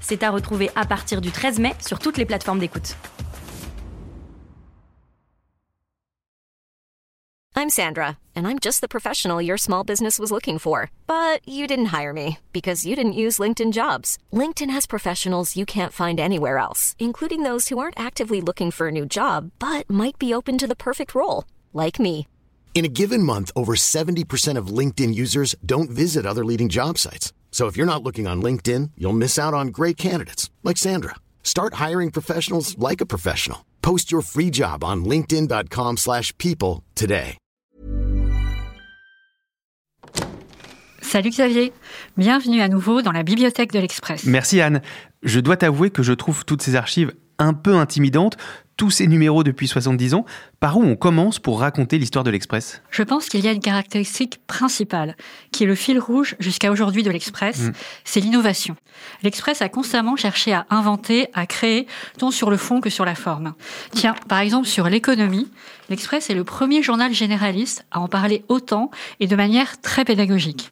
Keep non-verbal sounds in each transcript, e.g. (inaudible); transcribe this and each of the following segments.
C'est à retrouver à partir du 13 mai sur toutes les plateformes d'écoute. I'm Sandra, and I'm just the professional your small business was looking for. But you didn't hire me because you didn't use LinkedIn jobs. LinkedIn has professionals you can't find anywhere else, including those who aren't actively looking for a new job but might be open to the perfect role, like me. In a given month, over 70% of LinkedIn users don't visit other leading job sites. So if you're not looking on LinkedIn, you'll miss out on great candidates like Sandra. Start hiring professionals like a professional. Post your free job on linkedin.com/people slash people today. Salut Xavier, bienvenue à nouveau dans la bibliothèque de l'Express. Merci Anne. Je dois t'avouer que je trouve toutes ces archives un peu intimidantes, tous ces numéros depuis 70 ans. Par où on commence pour raconter l'histoire de l'Express? Je pense qu'il y a une caractéristique principale, qui est le fil rouge jusqu'à aujourd'hui de l'Express, Mm. c'est l'innovation. L'Express a constamment cherché à inventer, à créer, tant sur le fond que sur la forme. Tiens, par exemple sur l'économie, l'Express est le premier journal généraliste à en parler autant et de manière très pédagogique.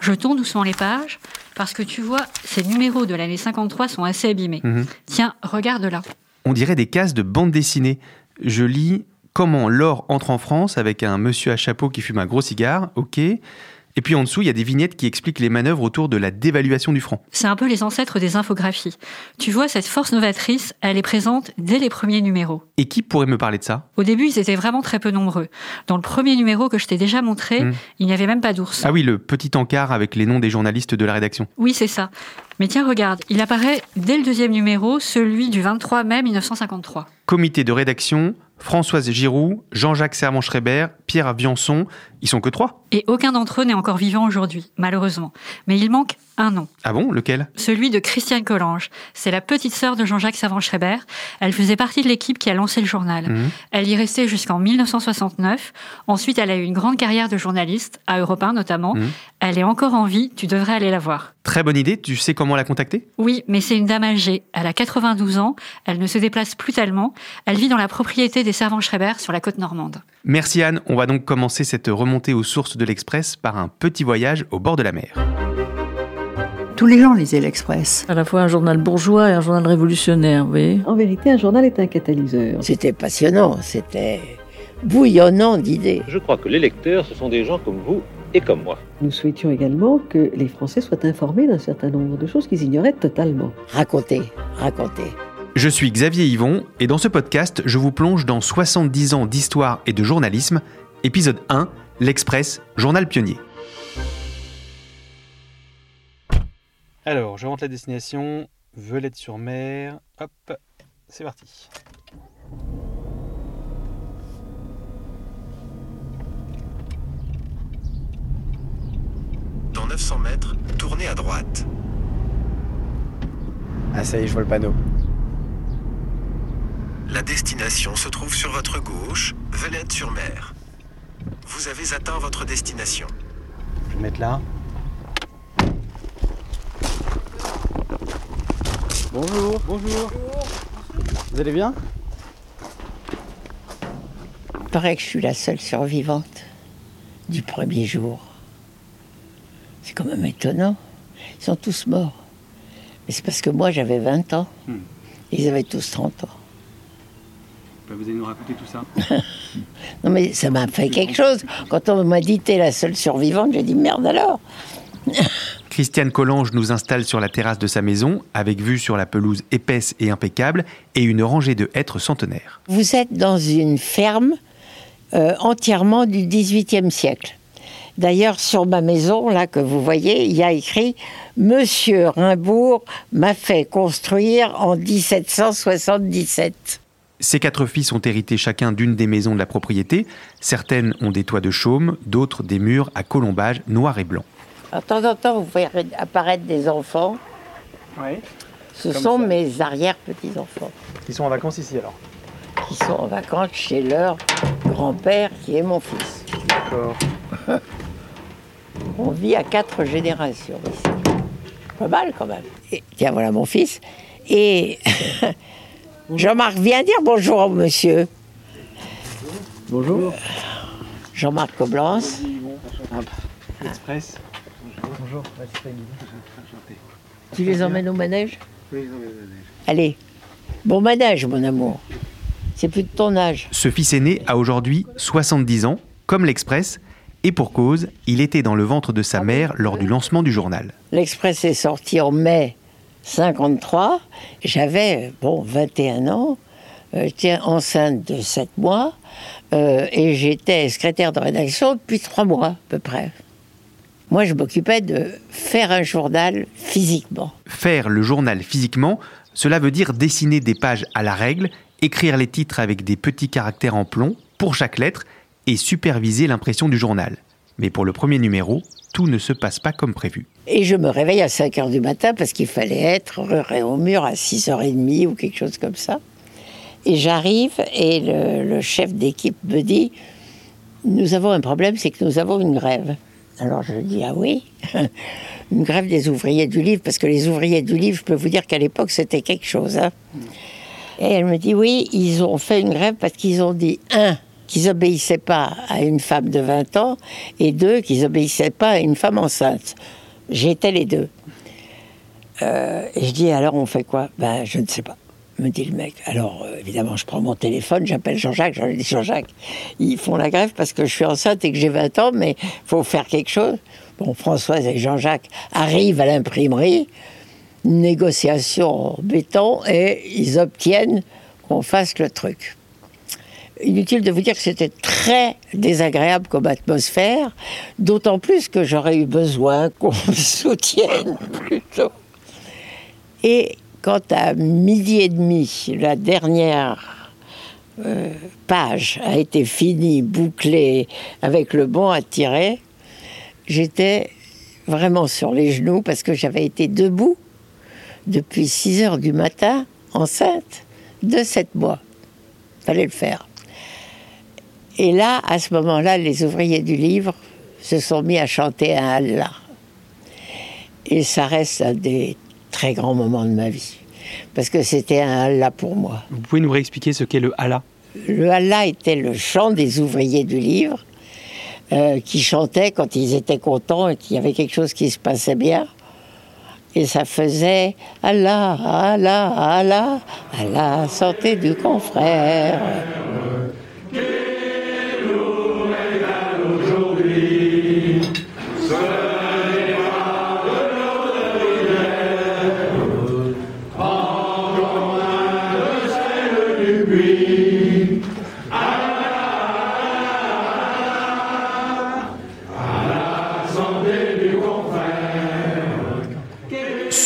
Je tourne doucement les pages, parce que tu vois, ces numéros de l'année 53 sont assez abîmés. Mhm. Tiens, regarde là. On dirait des cases de bande dessinée. Je lis Comment l'or entre en France avec un monsieur à chapeau qui fume un gros cigare, ok. Et puis en dessous, il y a des vignettes qui expliquent les manœuvres autour de la dévaluation du franc. C'est un peu les ancêtres des infographies. Tu vois, cette force novatrice, elle est présente dès les premiers numéros. Et qui pourrait me parler de ça? Au début, ils étaient vraiment très peu nombreux. Dans le premier numéro que je t'ai déjà montré, Mm. il n'y avait même pas d'ours. Ah oui, le petit encart avec les noms des journalistes de la rédaction. Oui, c'est ça. Mais tiens, regarde, il apparaît dès le deuxième numéro, celui du 23 mai 1953. Comité de rédaction, Françoise Giroud, Jean-Jacques Servan-Schreiber, Pierre Viançon, ils sont que trois. Et aucun d'entre eux n'est encore vivant aujourd'hui, malheureusement. Mais il manque un nom. Ah bon, lequel? Celui de Christiane Collange. C'est la petite sœur de Jean-Jacques Servan-Schreiber. Elle faisait partie de l'équipe qui a lancé le journal. Mhm. Elle y restait jusqu'en 1969. Ensuite, elle a eu une grande carrière de journaliste, à Europe 1 notamment. Mhm. Elle est encore en vie, tu devrais aller la voir. Très bonne idée, tu sais comment la contacter? Oui, mais c'est une dame âgée. Elle a 92 ans, elle ne se déplace plus tellement. Elle vit dans la propriété des Servan-Schreiber sur la côte normande. Merci Anne, on va donc commencer cette remontée aux sources de l'Express par un petit voyage au bord de la mer. Tous les gens lisaient l'Express. À la fois un journal bourgeois et un journal révolutionnaire, vous voyez. En vérité, un journal est un catalyseur. C'était passionnant, c'était bouillonnant d'idées. Je crois que les lecteurs, ce sont des gens comme vous et comme moi. Nous souhaitions également que les Français soient informés d'un certain nombre de choses qu'ils ignoraient totalement. Raconter, raconter. Je suis Xavier Yvon et dans ce podcast, je vous plonge dans 70 ans d'histoire et de journalisme. Épisode 1, l'Express, journal pionnier. Alors, je rentre la destination, Velette-sur-Mer. Hop, c'est parti. Dans 900 mètres, tournez à droite. Ah ça y est, je vois le panneau. La destination se trouve sur votre gauche, Velette-sur-Mer. Vous avez atteint votre destination. Je vais mettre là. Bonjour. Bonjour. Vous allez bien? Il paraît que je suis la seule survivante du premier jour. C'est quand même étonnant. Ils sont tous morts. Mais c'est parce que moi j'avais 20 ans. Hmm. Ils avaient tous 30 ans. Vous allez nous raconter tout ça (laughs) Non mais ça m'a fait quelque chose. Quand on m'a dit t'es la seule survivante, j'ai dit merde alors. (laughs) Christiane Collange nous installe sur la terrasse de sa maison, avec vue sur la pelouse épaisse et impeccable, et une rangée de hêtres centenaires. Vous êtes dans une ferme euh, entièrement du XVIIIe siècle. D'ailleurs, sur ma maison, là que vous voyez, il y a écrit Monsieur Rimbourg m'a fait construire en 1777. Ces quatre fils ont hérité chacun d'une des maisons de la propriété. Certaines ont des toits de chaume, d'autres des murs à colombage noir et blanc. Alors, De temps en temps, vous voyez apparaître des enfants. Oui. Ce sont mes arrière-petits-enfants. Ils sont en vacances ici alors Qui sont en vacances chez leur grand-père qui est mon fils. D'accord. (laughs) On vit à quatre générations ici. Pas mal quand même. Et, tiens, voilà mon fils. Et (laughs) Jean-Marc, viens dire bonjour au monsieur. Bonjour. Jean-Marc Coblence. Express. Bonjour. Tu les emmènes au manège? Allez. Bon manège, mon amour. C'est plus de ton âge. Ce fils aîné a aujourd'hui 70 ans, comme l'Express, et pour cause, il était dans le ventre de sa mère lors du lancement du journal. L'Express est sorti en mai 53. J'avais, bon, 21 ans. Euh, J'étais enceinte de 7 mois. euh, et j'étais secrétaire de rédaction depuis 3 mois, à peu près. Moi, je m'occupais de faire un journal physiquement. Faire le journal physiquement, cela veut dire dessiner des pages à la règle, écrire les titres avec des petits caractères en plomb pour chaque lettre et superviser l'impression du journal. Mais pour le premier numéro, tout ne se passe pas comme prévu. Et je me réveille à 5 heures du matin parce qu'il fallait être au mur à 6h30 ou quelque chose comme ça. Et j'arrive et le, le chef d'équipe me dit Nous avons un problème, c'est que nous avons une grève. Alors je dis Ah oui? (laughs) Une grève des ouvriers du livre, parce que les ouvriers du livre, je peux vous dire qu'à l'époque, c'était quelque chose. hein. Et elle me dit Oui, ils ont fait une grève parce qu'ils ont dit un, qu'ils obéissaient pas à une femme de 20 ans, et deux, qu'ils obéissaient pas à une femme enceinte. J'étais les deux. Euh, et je dis alors on fait quoi? Ben je ne sais pas, me dit le mec. Alors euh, évidemment je prends mon téléphone, j'appelle Jean-Jacques, je dis Jean-Jacques, ils font la grève parce que je suis enceinte et que j'ai 20 ans, mais faut faire quelque chose. Bon, Françoise et Jean-Jacques arrivent à l'imprimerie, négociation en béton, et ils obtiennent qu'on fasse le truc. Inutile de vous dire que c'était très désagréable comme atmosphère, d'autant plus que j'aurais eu besoin (laughs) qu'on me soutienne plutôt. Et quand à midi et demi, la dernière euh, page a été finie, bouclée, avec le bon à tirer, j'étais vraiment sur les genoux parce que j'avais été debout depuis 6 heures du matin, enceinte de 7 mois. Fallait le faire. Et là, à ce moment-là, les ouvriers du livre se sont mis à chanter un Allah. Et ça reste un des très grands moments de ma vie. Parce que c'était un Allah pour moi. Vous pouvez nous réexpliquer ce qu'est le Allah Le Allah était le chant des ouvriers du livre euh, qui chantaient quand ils étaient contents et qu'il y avait quelque chose qui se passait bien. Et ça faisait Allah, Allah, Allah, Allah, santé du confrère.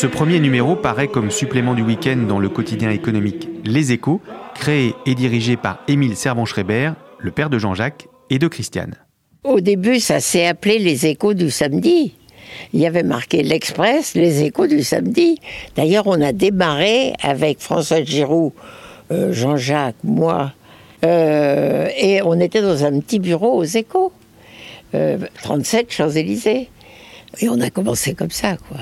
Ce premier numéro paraît comme supplément du week-end dans le quotidien économique Les Échos, créé et dirigé par Émile Servan-Schreiber, le père de Jean-Jacques et de Christiane. Au début, ça s'est appelé les échos du samedi. Il y avait marqué l'Express, les échos du samedi. D'ailleurs, on a démarré avec François Giroud, euh, Jean-Jacques, moi, euh, et on était dans un petit bureau aux échos, euh, 37 Champs-Élysées. Et on a commencé comme ça, quoi.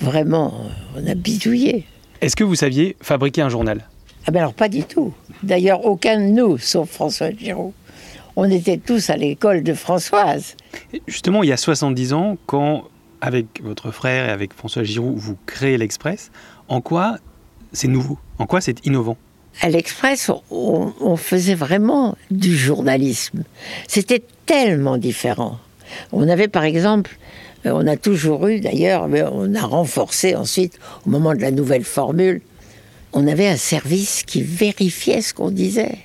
Vraiment, on a bidouillé. Est-ce que vous saviez fabriquer un journal? Ah ben alors pas du tout. D'ailleurs, aucun de nous, sauf François Giroud. On était tous à l'école de Françoise. Justement, il y a 70 ans, quand, avec votre frère et avec François Giroud, vous créez l'Express, en quoi c'est nouveau? En quoi c'est innovant? À l'Express, on, on faisait vraiment du journalisme. C'était tellement différent. On avait par exemple, euh, on a toujours eu d'ailleurs, mais on a renforcé ensuite au moment de la nouvelle formule, on avait un service qui vérifiait ce qu'on disait.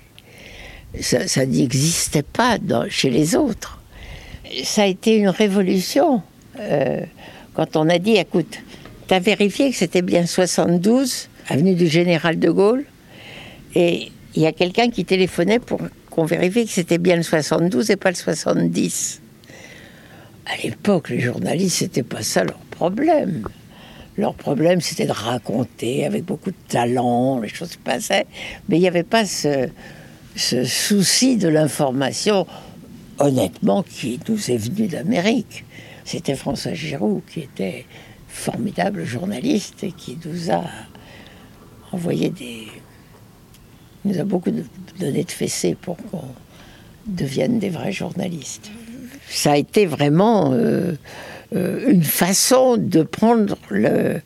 Ça, n'existait pas chez les autres. Ça a été une révolution. euh, quand on a dit, écoute, tu as vérifié que c'était bien 72, avenue du Général de Gaulle, et il y a quelqu'un qui téléphonait pour qu'on vérifie que c'était bien le 72 et pas le 70. À l'époque, les journalistes, c'était pas ça leur problème. Leur problème, c'était de raconter avec beaucoup de talent, les choses se passaient. Mais il n'y avait pas ce, ce souci de l'information, honnêtement, qui nous est venu d'Amérique. C'était François Giroud qui était formidable journaliste et qui nous a envoyé des. Il nous a beaucoup donné de fessées pour qu'on devienne des vrais journalistes. Ça a été vraiment euh, euh, une façon de prendre le,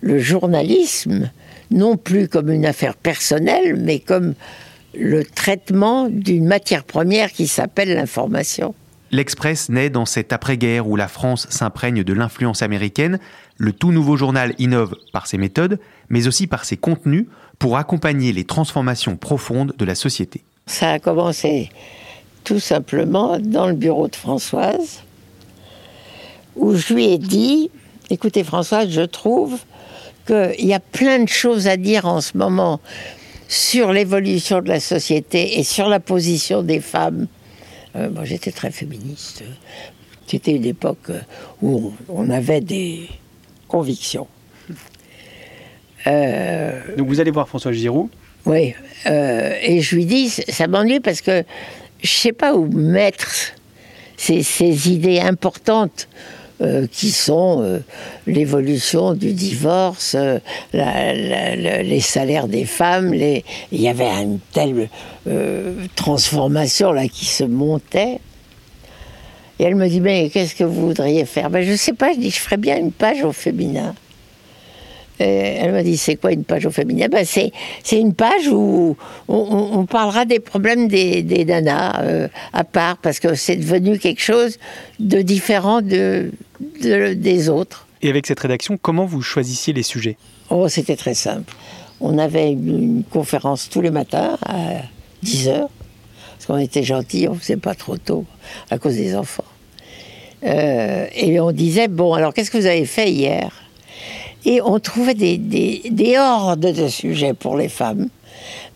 le journalisme, non plus comme une affaire personnelle, mais comme le traitement d'une matière première qui s'appelle l'information. L'Express naît dans cette après-guerre où la France s'imprègne de l'influence américaine. Le tout nouveau journal innove par ses méthodes, mais aussi par ses contenus pour accompagner les transformations profondes de la société. Ça a commencé tout simplement dans le bureau de Françoise, où je lui ai dit, écoutez Françoise, je trouve qu'il y a plein de choses à dire en ce moment sur l'évolution de la société et sur la position des femmes. Euh, moi, j'étais très féministe. C'était une époque où on avait des convictions. Euh, Donc vous allez voir François Giroud Oui, euh, et je lui dis, ça m'ennuie parce que je sais pas où mettre ces, idées importantes euh, qui sont euh, l'évolution du divorce, euh, les salaires des femmes. Il y avait une telle transformation là qui se montait. Et elle me dit, mais qu'est-ce que vous voudriez faire? Ben, Je ne sais pas, je dis, je ferais bien une page au féminin. Et elle m'a dit, c'est quoi une page au féminin? Ben, c'est, c'est une page où on, on, parlera des problèmes des, des nanas euh, à part, parce que c'est devenu quelque chose de différent de, de, des autres. Et avec cette rédaction, comment vous choisissiez les sujets? Oh, c'était très simple. On avait une, une, conférence tous les matins à 10 heures, parce qu'on était gentils, on ne faisait pas trop tôt à cause des enfants. Euh, et on disait, bon, alors qu'est-ce que vous avez fait hier? Et on trouvait des, des, des, hordes de sujets pour les femmes.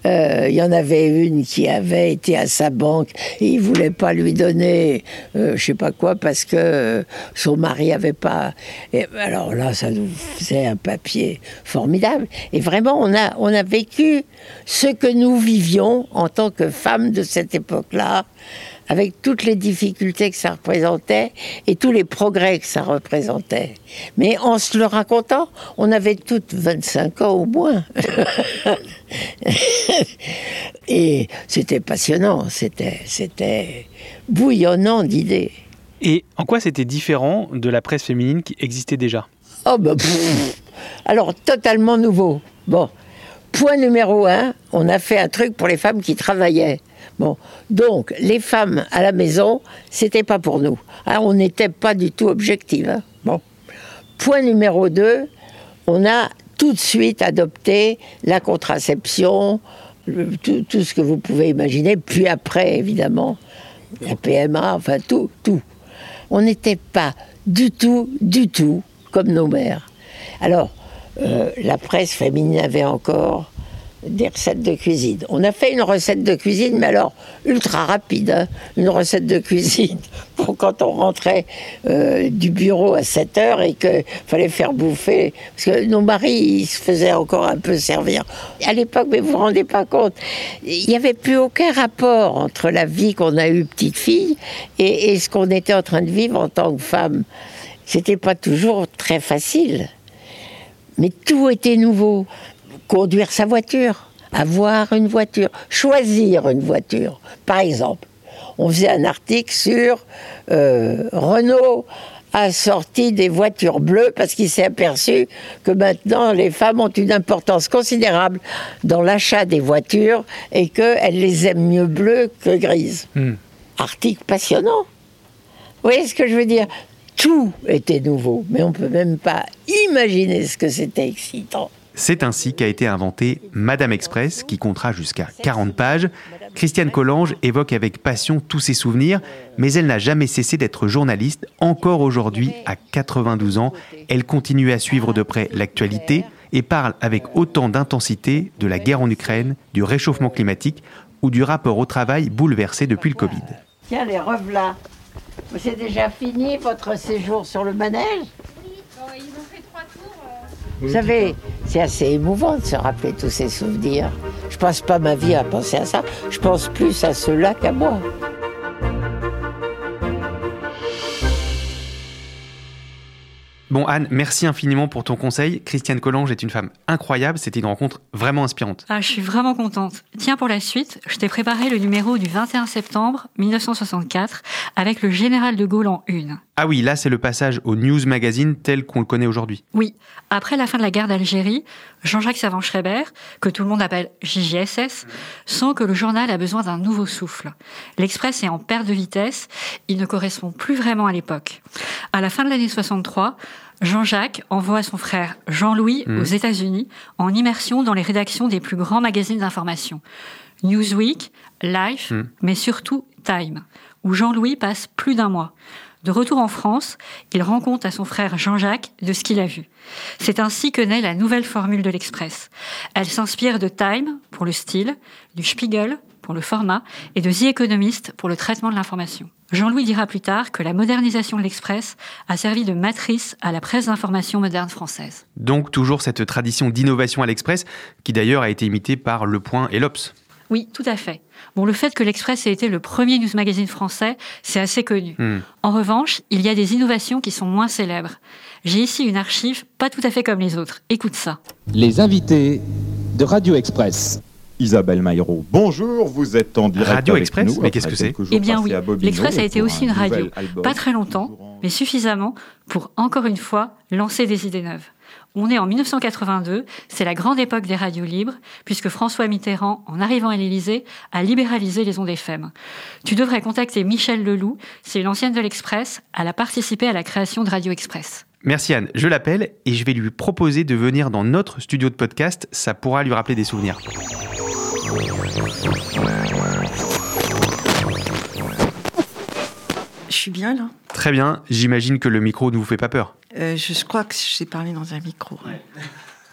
Il euh, y en avait une qui avait été à sa banque et il voulait pas lui donner, euh, je sais pas quoi, parce que son mari avait pas. Et alors là, ça nous faisait un papier formidable. Et vraiment, on a, on a vécu ce que nous vivions en tant que femmes de cette époque-là, avec toutes les difficultés que ça représentait et tous les progrès que ça représentait. Mais en se le racontant, on avait toutes 25 ans au moins. (laughs) et c'était passionnant, c'était, c'était bouillonnant d'idées. Et en quoi c'était différent de la presse féminine qui existait déjà? Oh bah, pff, alors totalement nouveau. Bon, point numéro un, on a fait un truc pour les femmes qui travaillaient. Bon, donc les femmes à la maison, c'était pas pour nous. Alors, on n'était pas du tout objective. Hein. Bon, point numéro deux, on a tout de suite adopté la contraception, tout, ce que vous pouvez imaginer. Puis après, évidemment, la PMA, enfin tout, tout. On n'était pas du tout, du tout comme nos mères. Alors, euh, la presse féminine avait encore des recettes de cuisine. On a fait une recette de cuisine, mais alors ultra rapide, hein, une recette de cuisine (laughs) pour quand on rentrait euh, du bureau à 7 heures et qu'il fallait faire bouffer, parce que nos maris, ils se faisaient encore un peu servir. À l'époque, mais vous vous rendez pas compte, il n'y avait plus aucun rapport entre la vie qu'on a eue petite fille et, et ce qu'on était en train de vivre en tant que femme. C'était pas toujours très facile. Mais tout était nouveau conduire sa voiture, avoir une voiture, choisir une voiture. Par exemple, on faisait un article sur euh, Renault a sorti des voitures bleues parce qu'il s'est aperçu que maintenant les femmes ont une importance considérable dans l'achat des voitures et qu'elles les aiment mieux bleues que grises. Mm. Article passionnant. Vous voyez ce que je veux dire? Tout était nouveau, mais on ne peut même pas imaginer ce que c'était excitant. C'est ainsi qu'a été inventé Madame Express, qui comptera jusqu'à 40 pages. Christiane Collange évoque avec passion tous ses souvenirs, mais elle n'a jamais cessé d'être journaliste. Encore aujourd'hui, à 92 ans, elle continue à suivre de près l'actualité et parle avec autant d'intensité de la guerre en Ukraine, du réchauffement climatique ou du rapport au travail bouleversé depuis le Covid. Tiens, les revelà. C'est déjà fini votre séjour sur le manège? Vous savez, c'est assez émouvant de se rappeler tous ces souvenirs. Je passe pas ma vie à penser à ça. Je pense plus à cela qu'à moi. Bon Anne, merci infiniment pour ton conseil. Christiane Collange est une femme incroyable, c'était une rencontre vraiment inspirante. Ah, je suis vraiment contente. Tiens, pour la suite, je t'ai préparé le numéro du 21 septembre 1964 avec le général de Gaulle en une. Ah oui, là c'est le passage au News Magazine tel qu'on le connaît aujourd'hui. Oui, après la fin de la guerre d'Algérie, Jean-Jacques Savant-Schreiber, que tout le monde appelle JJSS, sent que le journal a besoin d'un nouveau souffle. L'Express est en perte de vitesse, il ne correspond plus vraiment à l'époque. À la fin de l'année 63, Jean-Jacques envoie son frère Jean-Louis Mmh. aux États-Unis en immersion dans les rédactions des plus grands magazines d'information. Newsweek, Life, Mmh. mais surtout Time, où Jean-Louis passe plus d'un mois. De retour en France, il rend compte à son frère Jean-Jacques de ce qu'il a vu. C'est ainsi que naît la nouvelle formule de l'Express. Elle s'inspire de Time pour le style, du Spiegel pour le format et de The Economist pour le traitement de l'information. Jean-Louis dira plus tard que la modernisation de l'Express a servi de matrice à la presse d'information moderne française. Donc toujours cette tradition d'innovation à l'Express, qui d'ailleurs a été imitée par Le Point et l'Obs. Oui, tout à fait. Bon, le fait que l'Express ait été le premier news magazine français, c'est assez connu. Hmm. En revanche, il y a des innovations qui sont moins célèbres. J'ai ici une archive pas tout à fait comme les autres. Écoute ça. Les invités de Radio Express. Isabelle Maillot, bonjour, vous êtes en direct Radio avec Express nous Mais qu'est-ce que c'est Eh bien oui, l'Express a été aussi un une radio. album. Pas très longtemps, mais suffisamment pour, encore une fois, lancer des idées neuves. On est en 1982, c'est la grande époque des radios libres, puisque François Mitterrand, en arrivant à l'Élysée, a libéralisé les ondes FM. Tu devrais contacter Michel Leloup, c'est une ancienne de l'Express, elle a participé à la création de Radio Express. Merci Anne, je l'appelle et je vais lui proposer de venir dans notre studio de podcast, ça pourra lui rappeler des souvenirs. Je suis bien là. Très bien, j'imagine que le micro ne vous fait pas peur. Euh, je crois que j'ai parlé dans un micro.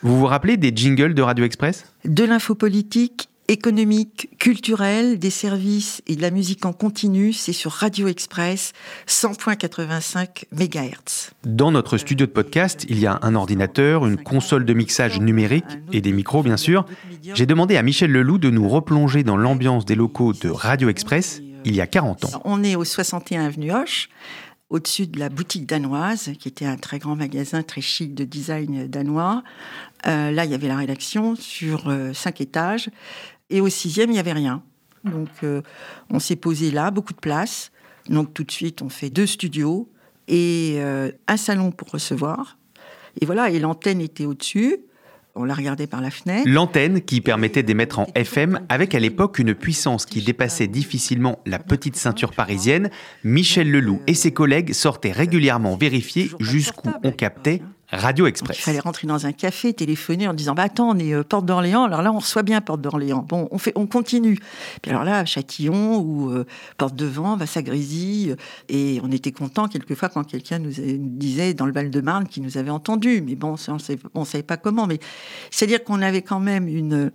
Vous vous rappelez des jingles de Radio Express? De l'info politique, économique, culturelle, des services et de la musique en continu, c'est sur Radio Express 100.85 MHz. Dans notre studio de podcast, il y a un ordinateur, une console de mixage numérique et des micros bien sûr. J'ai demandé à Michel Leloup de nous replonger dans l'ambiance des locaux de Radio Express il y a 40 ans. On est au 61 avenue Hoche, au-dessus de la boutique danoise, qui était un très grand magasin très chic de design danois. Euh, là, il y avait la rédaction sur euh, cinq étages. Et au sixième, il n'y avait rien. Donc, euh, on s'est posé là, beaucoup de place. Donc, tout de suite, on fait deux studios et euh, un salon pour recevoir. Et voilà, et l'antenne était au-dessus. On la regardait par la fenêtre. L'antenne qui permettait d'émettre en FM avec à l'époque une puissance qui dépassait difficilement la petite ceinture parisienne, Michel Leloup et ses collègues sortaient régulièrement vérifier jusqu'où on captait Radio Donc, il Express. fallait rentrer dans un café, téléphoner en disant bah attends on est euh, porte d'Orléans. Alors là on reçoit bien porte d'Orléans. Bon on fait on continue. Puis alors là Châtillon ou euh, porte de Vent euh, et on était content quelquefois quand quelqu'un nous, disait dans le Val-de-Marne qu'il nous avait entendu. Mais bon on on savait pas comment. Mais c'est à dire qu'on avait quand même une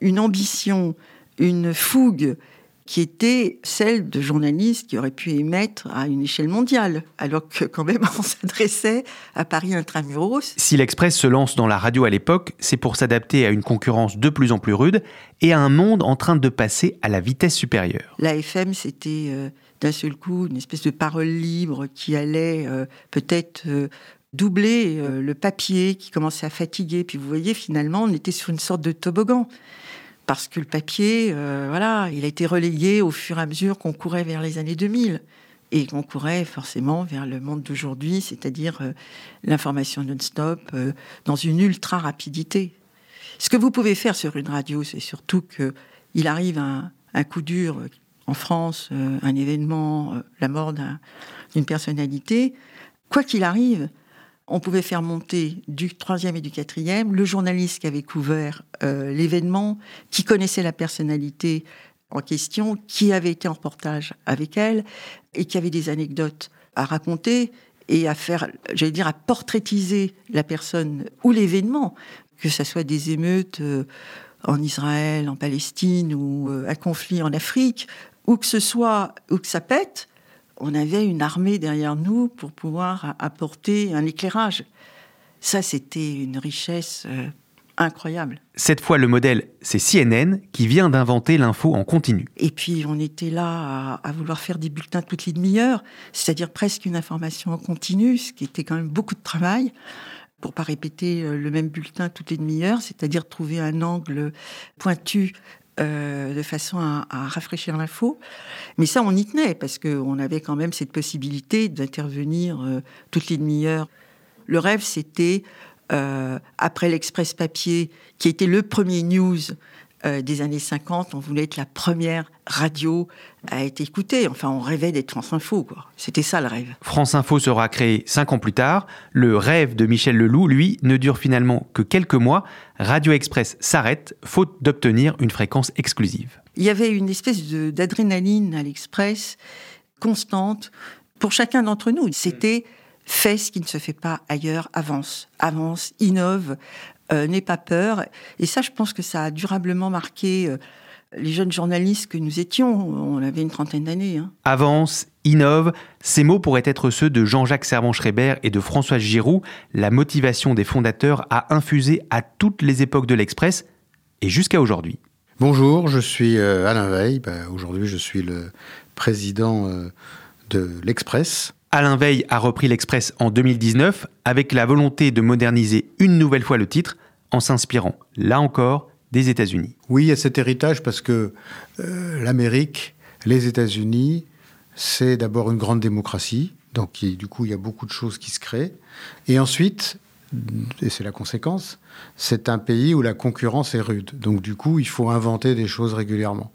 une ambition une fougue qui était celle de journalistes qui auraient pu émettre à une échelle mondiale, alors que quand même (laughs) on s'adressait à Paris intramuros. Si l'Express se lance dans la radio à l'époque, c'est pour s'adapter à une concurrence de plus en plus rude et à un monde en train de passer à la vitesse supérieure. La FM, c'était euh, d'un seul coup une espèce de parole libre qui allait euh, peut-être euh, doubler le papier qui commençait à fatiguer. Puis vous voyez, finalement, on était sur une sorte de toboggan. Parce que le papier, euh, voilà, il a été relayé au fur et à mesure qu'on courait vers les années 2000. Et qu'on courait forcément vers le monde d'aujourd'hui, c'est-à-dire euh, l'information non-stop, euh, dans une ultra-rapidité. Ce que vous pouvez faire sur une radio, c'est surtout que il arrive un, coup dur en France, un événement, la mort d'un- d'une personnalité. Quoi qu'il arrive, on pouvait faire monter du troisième et du quatrième. Le journaliste qui avait couvert euh, l'événement, qui connaissait la personnalité en question, qui avait été en reportage avec elle et qui avait des anecdotes à raconter et à faire, j'allais dire, à portraitiser la personne ou l'événement, que ce soit des émeutes euh, en Israël, en Palestine ou euh, un conflit en Afrique, ou que ce soit, ou que ça pète, on avait une armée derrière nous pour pouvoir apporter un éclairage. Ça, c'était une richesse euh, incroyable. Cette fois, le modèle, c'est CNN qui vient d'inventer l'info en continu. Et puis, on était là à, à vouloir faire des bulletins toutes les demi-heures, c'est-à-dire presque une information en continu, ce qui était quand même beaucoup de travail pour pas répéter euh, le même bulletin toutes les demi-heures, c'est-à-dire trouver un angle pointu euh, de façon à, rafraîchir l'info. Mais ça, on y tenait, parce qu'on avait quand même cette possibilité d'intervenir euh, toutes les demi-heures. Le rêve, c'était, euh, après l'Express papier, qui était le premier news euh, des années 50, on voulait être la première radio à être écoutée. Enfin, on rêvait d'être France Info, quoi. C'était ça le rêve. France Info sera créée cinq ans plus tard. Le rêve de Michel Leloup, lui, ne dure finalement que quelques mois. Radio Express s'arrête, faute d'obtenir une fréquence exclusive. Il y avait une espèce d'adrénaline à l'Express constante pour chacun d'entre nous. C'était fais ce qui ne se fait pas ailleurs, avance, avance, innove, euh, n'aie pas peur. Et ça, je pense que ça a durablement marqué euh, les jeunes journalistes que nous étions. On avait une trentaine d'années. hein. Avance, innove, ces mots pourraient être ceux de Jean-Jacques Servan-Schreiber et de François Giroud. La motivation des fondateurs a infusé à toutes les époques de l'Express et jusqu'à aujourd'hui. Bonjour, je suis euh, Alain Veil. Bah, Aujourd'hui, je suis le président euh, de l'Express. Alain Veil a repris l'Express en 2019 avec la volonté de moderniser une nouvelle fois le titre en s'inspirant, là encore, des États-Unis. Oui, il y a cet héritage parce que euh, l'Amérique, les États-Unis, c'est d'abord une grande démocratie. Donc, du coup, il y a beaucoup de choses qui se créent. Et ensuite, et c'est la conséquence, c'est un pays où la concurrence est rude. Donc, du coup, il faut inventer des choses régulièrement.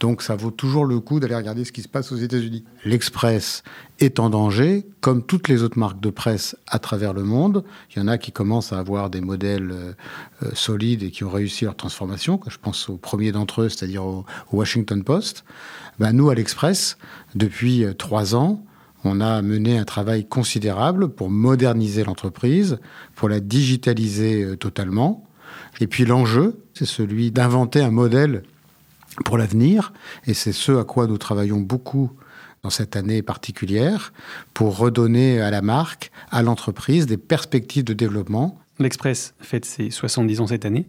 Donc, ça vaut toujours le coup d'aller regarder ce qui se passe aux États-Unis. L'Express est en danger, comme toutes les autres marques de presse à travers le monde. Il y en a qui commencent à avoir des modèles euh, euh, solides et qui ont réussi leur transformation. Je pense au premier d'entre eux, c'est-à-dire au, Washington Post. Ben, nous, à l'Express, depuis euh, trois ans, on a mené un travail considérable pour moderniser l'entreprise, pour la digitaliser totalement. Et puis l'enjeu, c'est celui d'inventer un modèle pour l'avenir, et c'est ce à quoi nous travaillons beaucoup dans cette année particulière, pour redonner à la marque, à l'entreprise, des perspectives de développement. L'Express fête ses 70 ans cette année.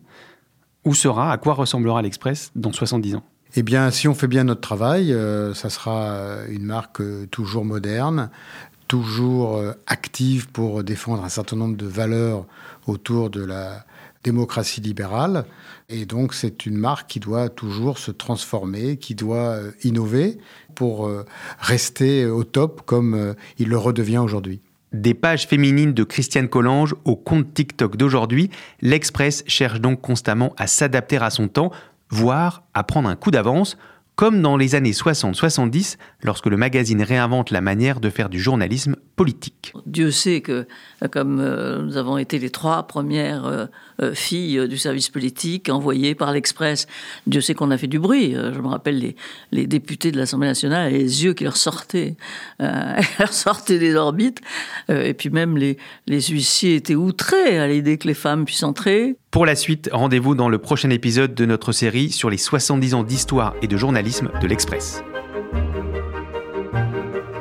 Où sera, à quoi ressemblera l'Express dans 70 ans? Eh bien, si on fait bien notre travail, euh, ça sera une marque euh, toujours moderne, toujours euh, active pour défendre un certain nombre de valeurs autour de la démocratie libérale. Et donc, c'est une marque qui doit toujours se transformer, qui doit euh, innover pour euh, rester au top comme euh, il le redevient aujourd'hui. Des pages féminines de Christiane Collange au compte TikTok d'aujourd'hui, l'Express cherche donc constamment à s'adapter à son temps, voire à prendre un coup d'avance, comme dans les années 60-70, lorsque le magazine réinvente la manière de faire du journalisme politique. Dieu sait que, euh, comme euh, nous avons été les trois premières euh, filles du service politique envoyées par l'Express, Dieu sait qu'on a fait du bruit. Je me rappelle les, députés de l'Assemblée nationale, les yeux qui leur sortaient, (laughs) leur sortaient des orbites. Et puis même les huissiers étaient outrés à l'idée que les femmes puissent entrer. Pour la suite, rendez-vous dans le prochain épisode de notre série sur les 70 ans d'histoire et de journalisme de l'Express.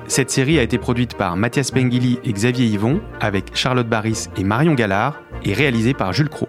Cette série a été produite par Mathias Pengili et Xavier Yvon, avec Charlotte Baris et Marion Gallard, et réalisée par Jules Cros.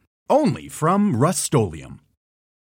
Only from Rust